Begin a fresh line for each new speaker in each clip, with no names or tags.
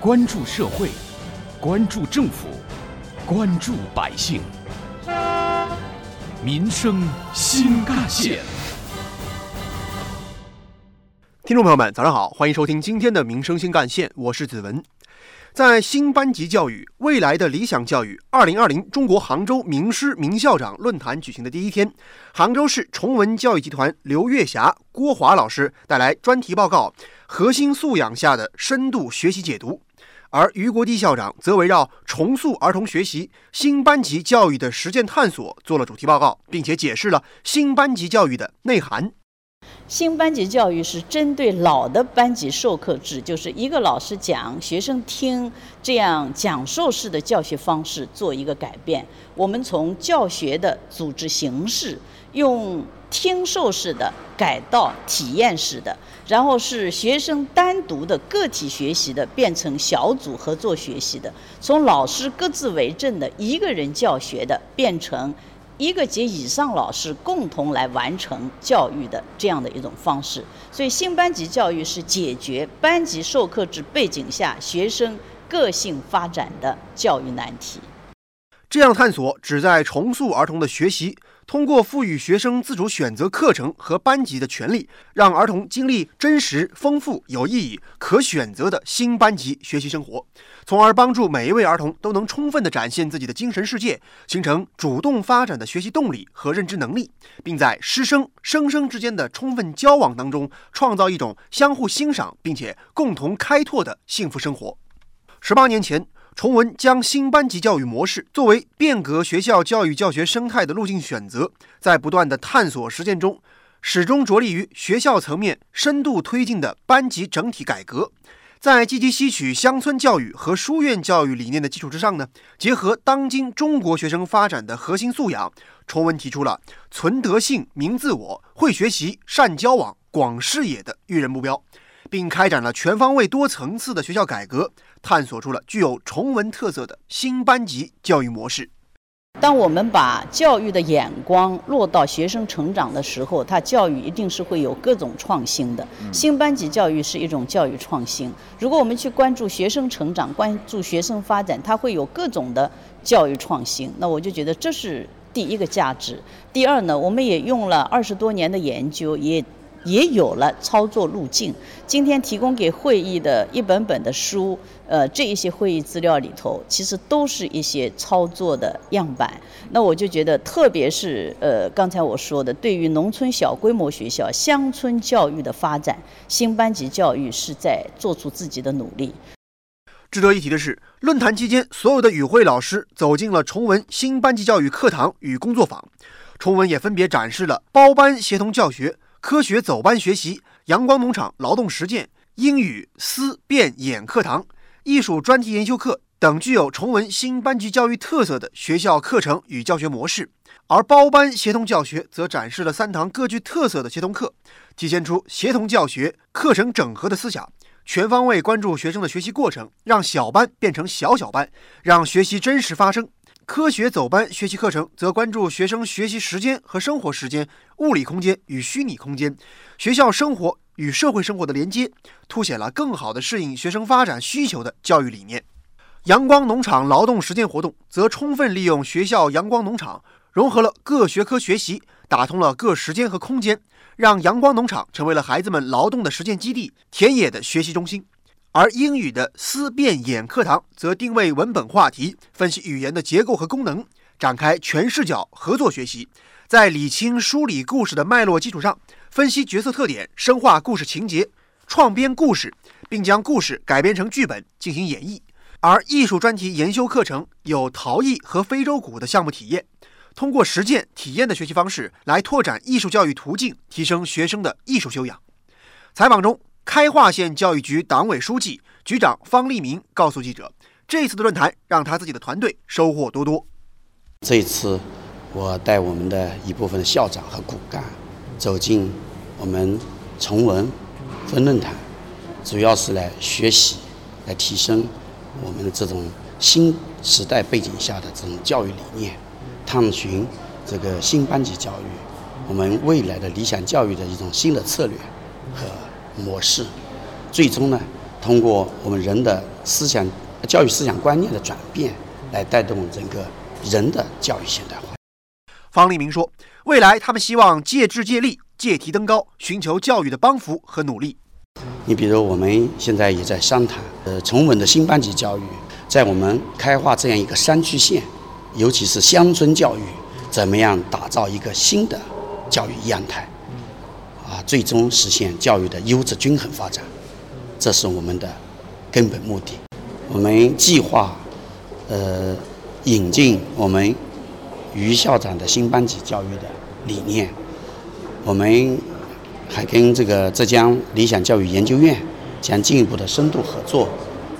关注社会，关注政府，关注百姓，民生新干线。
听众朋友们，早上好，欢迎收听今天的《民生新干线》，我是子文。在新班级教育未来的理想教育二零二零中国杭州名师名校长论坛举行的第一天，杭州市崇文教育集团刘月霞、郭华老师带来专题报告《核心素养下的深度学习解读》，而于国地校长则围绕重塑儿童学习、新班级教育的实践探索做了主题报告，并且解释了新班级教育的内涵。
新班级教育是针对老的班级授课制，就是一个老师讲，学生听，这样讲授式的教学方式做一个改变。我们从教学的组织形式，用听授式的改到体验式的，然后是学生单独的个体学习的，变成小组合作学习的，从老师各自为政的一个人教学的，变成。一个及以上老师共同来完成教育的这样的一种方式，所以新班级教育是解决班级授课制背景下学生个性发展的教育难题。
这样探索旨在重塑儿童的学习。通过赋予学生自主选择课程和班级的权利，让儿童经历真实、丰富、有意义、可选择的新班级学习生活，从而帮助每一位儿童都能充分地展现自己的精神世界，形成主动发展的学习动力和认知能力，并在师生、生生之间的充分交往当中，创造一种相互欣赏并且共同开拓的幸福生活。十八年前。崇文将新班级教育模式作为变革学校教育教学生态的路径选择，在不断的探索实践中，始终着力于学校层面深度推进的班级整体改革。在积极吸取乡村教育和书院教育理念的基础之上呢，结合当今中国学生发展的核心素养，崇文提出了存德性、明自我、会学习、善交往、广视野的育人目标。并开展了全方位、多层次的学校改革，探索出了具有崇文特色的新班级教育模式。
当我们把教育的眼光落到学生成长的时候，它教育一定是会有各种创新的。新班级教育是一种教育创新。如果我们去关注学生成长、关注学生发展，它会有各种的教育创新。那我就觉得这是第一个价值。第二呢，我们也用了二十多年的研究，也。也有了操作路径。今天提供给会议的一本本的书，呃，这一些会议资料里头，其实都是一些操作的样板。那我就觉得，特别是呃，刚才我说的，对于农村小规模学校、乡村教育的发展，新班级教育是在做出自己的努力。
值得一提的是，论坛期间，所有的与会老师走进了崇文新班级教育课堂与工作坊，崇文也分别展示了包班协同教学。科学走班学习、阳光农场劳动实践、英语思辨演课堂、艺术专题研修课等具有崇文新班级教育特色的学校课程与教学模式，而包班协同教学则展示了三堂各具特色的协同课，体现出协同教学、课程整合的思想，全方位关注学生的学习过程，让小班变成小小班，让学习真实发生。科学走班学习课程则关注学生学习时间和生活时间、物理空间与虚拟空间、学校生活与社会生活的连接，凸显了更好地适应学生发展需求的教育理念。阳光农场劳动实践活动则充分利用学校阳光农场，融合了各学科学习，打通了各时间和空间，让阳光农场成为了孩子们劳动的实践基地、田野的学习中心。而英语的思辨演课堂则定位文本话题，分析语言的结构和功能，展开全视角合作学习，在理清梳理故事的脉络基础上，分析角色特点，深化故事情节，创编故事，并将故事改编成剧本进行演绎。而艺术专题研修课程有陶艺和非洲鼓的项目体验，通过实践体验的学习方式来拓展艺术教育途径，提升学生的艺术修养。采访中。开化县教育局党委书记、局长方立明告诉记者：“这次的论坛让他自己的团队收获多多。
这一次，我带我们的一部分校长和骨干走进我们崇文分论坛，主要是来学习、来提升我们的这种新时代背景下的这种教育理念，探寻这个新班级教育，我们未来的理想教育的一种新的策略和。”模式，最终呢，通过我们人的思想教育思想观念的转变，来带动整个人的教育现代化。
方立明说：“未来他们希望借智借力，借题登高，寻求教育的帮扶和努力。
你比如我们现在也在商谈，呃，崇文的新班级教育，在我们开化这样一个山区县，尤其是乡村教育，怎么样打造一个新的教育样态，啊，最终实现教育的优质均衡发展，这是我们的根本目的。我们计划，呃，引进我们。”于校长的新班级教育的理念，我们还跟这个浙江理想教育研究院将进一步的深度合作，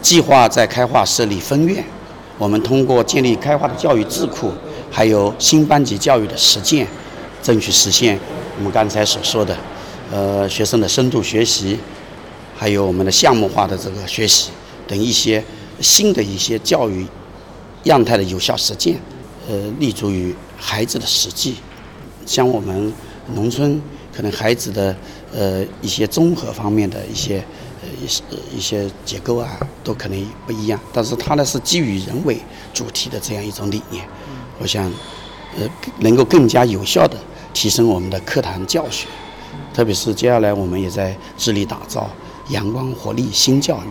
计划在开化设立分院。我们通过建立开化的教育智库，还有新班级教育的实践，争取实现我们刚才所说的，呃，学生的深度学习，还有我们的项目化的这个学习等一些新的一些教育样态的有效实践。呃，立足于孩子的实际，像我们农村，可能孩子的呃一些综合方面的一些呃一些一些结构啊，都可能不一样。但是它呢是基于人为主题的这样一种理念，我想呃能够更加有效的提升我们的课堂教学，特别是接下来我们也在致力打造阳光活力新教育。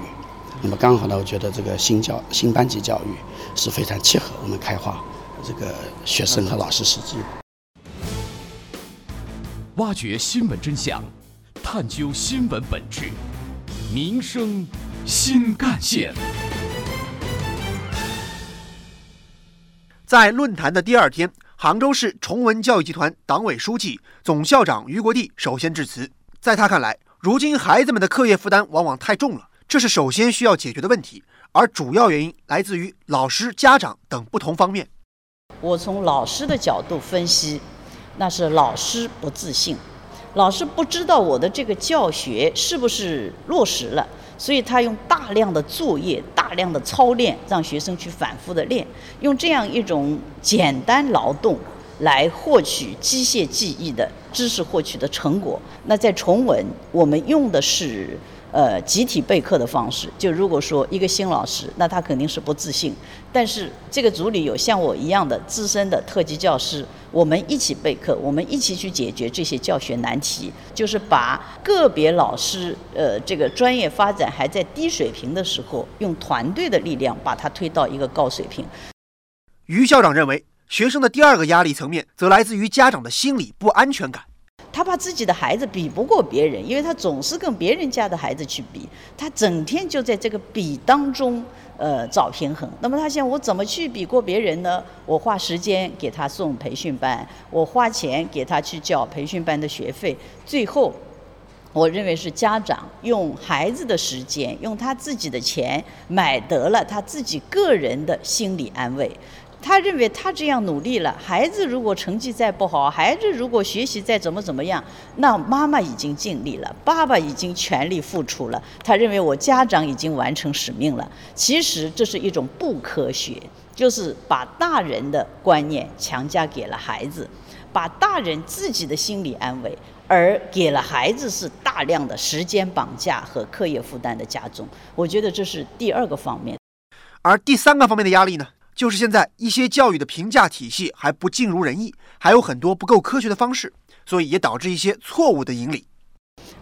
那么刚好呢，我觉得这个新教新班级教育是非常契合我们开化。这个学生和老师实际，
挖掘新闻真相，探究新闻本质，民生新干线。
在论坛的第二天，杭州市崇文教育集团党委书记、总校长于国地首先致辞。在他看来，如今孩子们的课业负担往往太重了，这是首先需要解决的问题，而主要原因来自于老师、家长等不同方面。
我从老师的角度分析，那是老师不自信，老师不知道我的这个教学是不是落实了，所以他用大量的作业、大量的操练，让学生去反复的练，用这样一种简单劳动来获取机械记忆的知识获取的成果。那在重文，我们用的是。呃，集体备课的方式，就如果说一个新老师，那他肯定是不自信。但是这个组里有像我一样的资深的特级教师，我们一起备课，我们一起去解决这些教学难题，就是把个别老师呃这个专业发展还在低水平的时候，用团队的力量把它推到一个高水平。
于校长认为，学生的第二个压力层面，则来自于家长的心理不安全感。
他怕自己的孩子比不过别人，因为他总是跟别人家的孩子去比，他整天就在这个比当中，呃，找平衡。那么他想，我怎么去比过别人呢？我花时间给他送培训班，我花钱给他去交培训班的学费，最后，我认为是家长用孩子的时间，用他自己的钱买得了他自己个人的心理安慰。他认为他这样努力了，孩子如果成绩再不好，孩子如果学习再怎么怎么样，那妈妈已经尽力了，爸爸已经全力付出了。他认为我家长已经完成使命了。其实这是一种不科学，就是把大人的观念强加给了孩子，把大人自己的心理安慰，而给了孩子是大量的时间绑架和课业负担的加重。我觉得这是第二个方面。
而第三个方面的压力呢？就是现在一些教育的评价体系还不尽如人意，还有很多不够科学的方式，所以也导致一些错误的引领。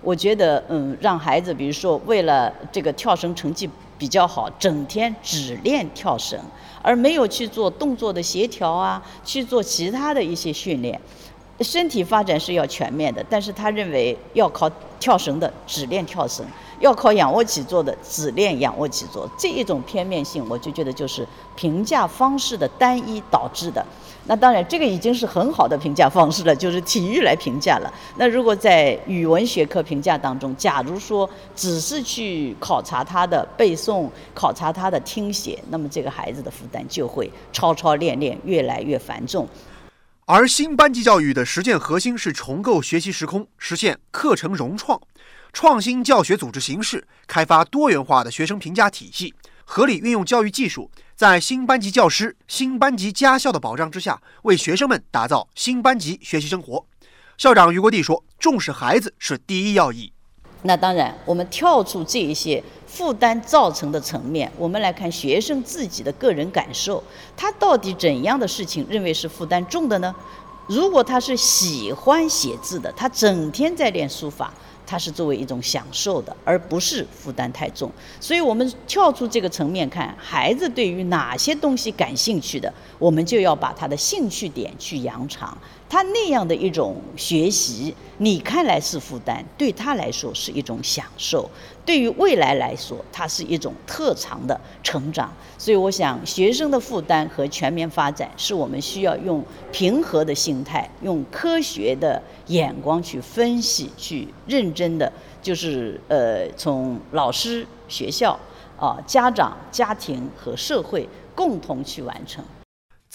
我觉得，嗯，让孩子，比如说为了这个跳绳成绩比较好，整天只练跳绳，而没有去做动作的协调啊，去做其他的一些训练。身体发展是要全面的，但是他认为要靠跳绳的只练跳绳。要靠仰卧起坐的，只练仰卧起坐，这一种片面性，我就觉得就是评价方式的单一导致的。那当然，这个已经是很好的评价方式了，就是体育来评价了。那如果在语文学科评价当中，假如说只是去考察他的背诵、考察他的听写，那么这个孩子的负担就会超超练练，越来越繁重。
而新班级教育的实践核心是重构学习时空，实现课程融创。创新教学组织形式，开发多元化的学生评价体系，合理运用教育技术，在新班级教师、新班级家校的保障之下，为学生们打造新班级学习生活。校长于国地说：“重视孩子是第一要义。”
那当然，我们跳出这一些负担造成的层面，我们来看学生自己的个人感受，他到底怎样的事情认为是负担重的呢？如果他是喜欢写字的，他整天在练书法。他是作为一种享受的，而不是负担太重。所以，我们跳出这个层面看，孩子对于哪些东西感兴趣的，我们就要把他的兴趣点去扬长。他那样的一种学习，你看来是负担，对他来说是一种享受。对于未来来说，它是一种特长的成长。所以，我想学生的负担和全面发展，是我们需要用平和的心态，用科学的眼光去分析，去认真的，就是呃，从老师、学校、啊家长、家庭和社会共同去完成。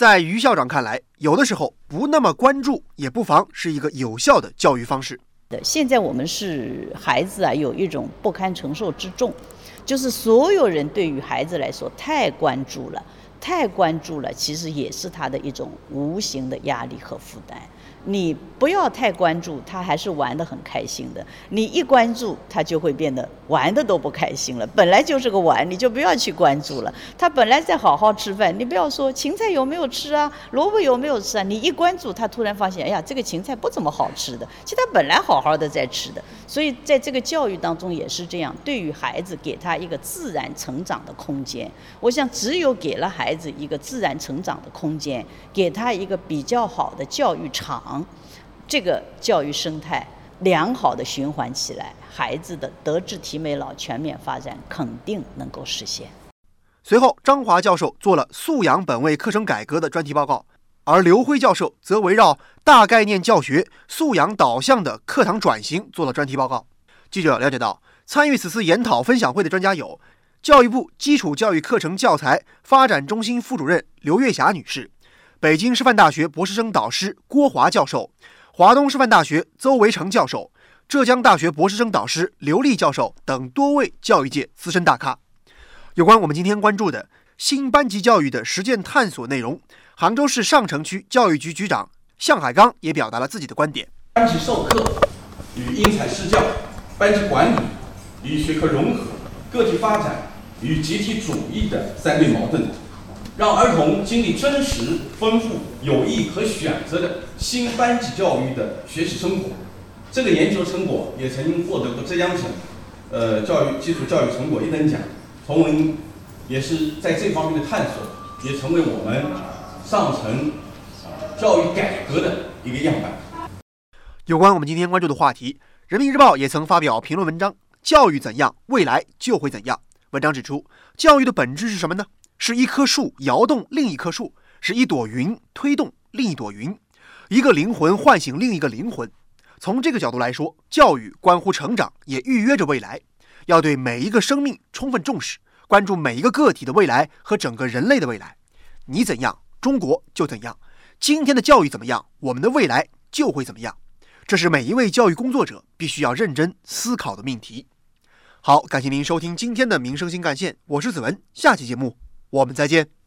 在于校长看来，有的时候不那么关注，也不妨是一个有效的教育方式。
现在我们是孩子啊，有一种不堪承受之重，就是所有人对于孩子来说太关注了，太关注了，其实也是他的一种无形的压力和负担。你不要太关注，他还是玩得很开心的。你一关注，他就会变得玩的都不开心了。本来就是个玩，你就不要去关注了。他本来在好好吃饭，你不要说芹菜有没有吃啊，萝卜有没有吃啊。你一关注，他突然发现，哎呀，这个芹菜不怎么好吃的。其实他本来好好的在吃的。所以在这个教育当中也是这样，对于孩子给他一个自然成长的空间。我想，只有给了孩子一个自然成长的空间，给他一个比较好的教育场。这个教育生态良好的循环起来，孩子的德智体美劳全面发展肯定能够实现。
随后，张华教授做了素养本位课程改革的专题报告，而刘辉教授则围绕大概念教学、素养导向的课堂转型做了专题报告。记者了解到，参与此次研讨分享会的专家有教育部基础教育课程教材发展中心副主任刘月霞女士。北京师范大学博士生导师郭华教授，华东师范大学邹维成教授，浙江大学博士生导师刘丽教授等多位教育界资深大咖。有关我们今天关注的新班级教育的实践探索内容，杭州市上城区教育局局长向海刚也表达了自己的观点：
班级授课与因材施教，班级管理与学科融合，个体发展与集体主义的三对矛盾。让儿童经历真实、丰富、有益和选择的新班级教育的学习生活。这个研究成果也曾经获得过浙江省，呃，教育基础教育成果一等奖。崇文也是在这方面的探索，也成为我们上层教育改革的一个样板。
有关我们今天关注的话题，《人民日报》也曾发表评论文章：“教育怎样，未来就会怎样。”文章指出，教育的本质是什么呢？是一棵树摇动另一棵树，是一朵云推动另一朵云，一个灵魂唤醒另一个灵魂。从这个角度来说，教育关乎成长，也预约着未来。要对每一个生命充分重视，关注每一个个体的未来和整个人类的未来。你怎样，中国就怎样。今天的教育怎么样，我们的未来就会怎么样。这是每一位教育工作者必须要认真思考的命题。好，感谢您收听今天的《民生新干线》，我是子文，下期节目。我们再见。